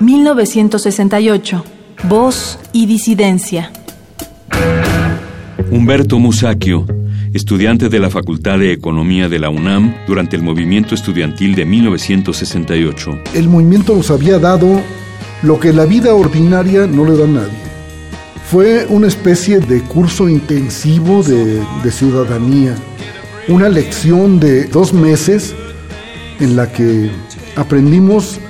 1968. Voz y disidencia. Humberto Musacchio, estudiante de la Facultad de Economía de la UNAM durante el movimiento estudiantil de 1968. El movimiento nos había dado lo que la vida ordinaria no le da a nadie. Fue una especie de curso intensivo de, de ciudadanía, una lección de dos meses en la que aprendimos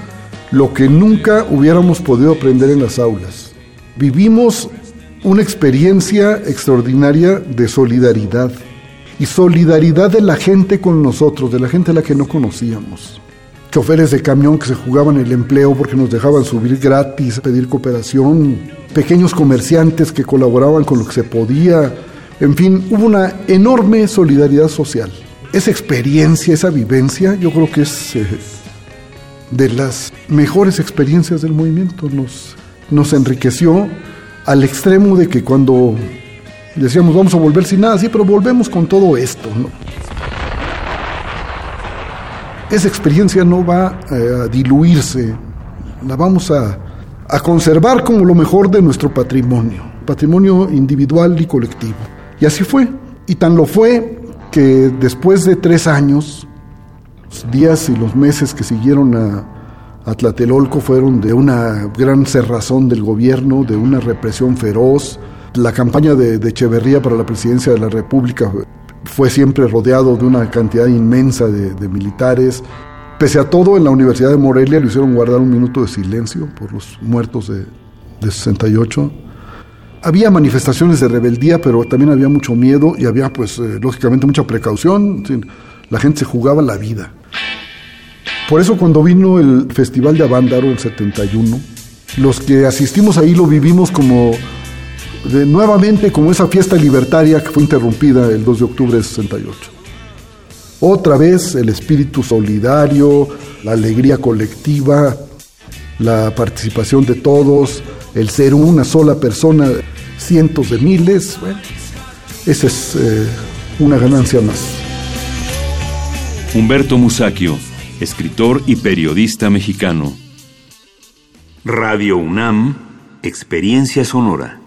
lo que nunca hubiéramos podido aprender en las aulas. Vivimos una experiencia extraordinaria de solidaridad y solidaridad de la gente con nosotros, de la gente a la que no conocíamos. Choferes de camión que se jugaban el empleo porque nos dejaban subir gratis, pedir cooperación, pequeños comerciantes que colaboraban con lo que se podía, en fin, hubo una enorme solidaridad social. Esa experiencia, esa vivencia, yo creo que es eh, de las mejores experiencias del movimiento. Nos, nos enriqueció al extremo de que cuando decíamos vamos a volver sin nada, sí, pero volvemos con todo esto. Esa experiencia no va eh, a diluirse, la vamos a, a conservar como lo mejor de nuestro patrimonio, patrimonio individual y colectivo. Y así fue. Y tan lo fue que después de tres años, los días y los meses que siguieron a, a Tlatelolco fueron de una gran cerrazón del gobierno, de una represión feroz. La campaña de, de Echeverría para la presidencia de la República fue siempre rodeado de una cantidad inmensa de, militares. Pese a todo, en la Universidad de Morelia le hicieron guardar un minuto de silencio por los muertos de, de 68. Había manifestaciones de rebeldía, pero también había mucho miedo y había, pues, eh, lógicamente, mucha precaución. La gente se jugaba la vida. Por eso cuando vino el Festival de Avándaro el 71, los que asistimos ahí lo vivimos como de, nuevamente como esa fiesta libertaria que fue interrumpida el 2 de octubre de 68. Otra vez el espíritu solidario, la alegría colectiva, la participación de todos, el ser una sola persona, cientos de miles, bueno, esa es eh, una ganancia más. Humberto Musacchio escritor y periodista mexicano. Radio UNAM, Experiencia Sonora.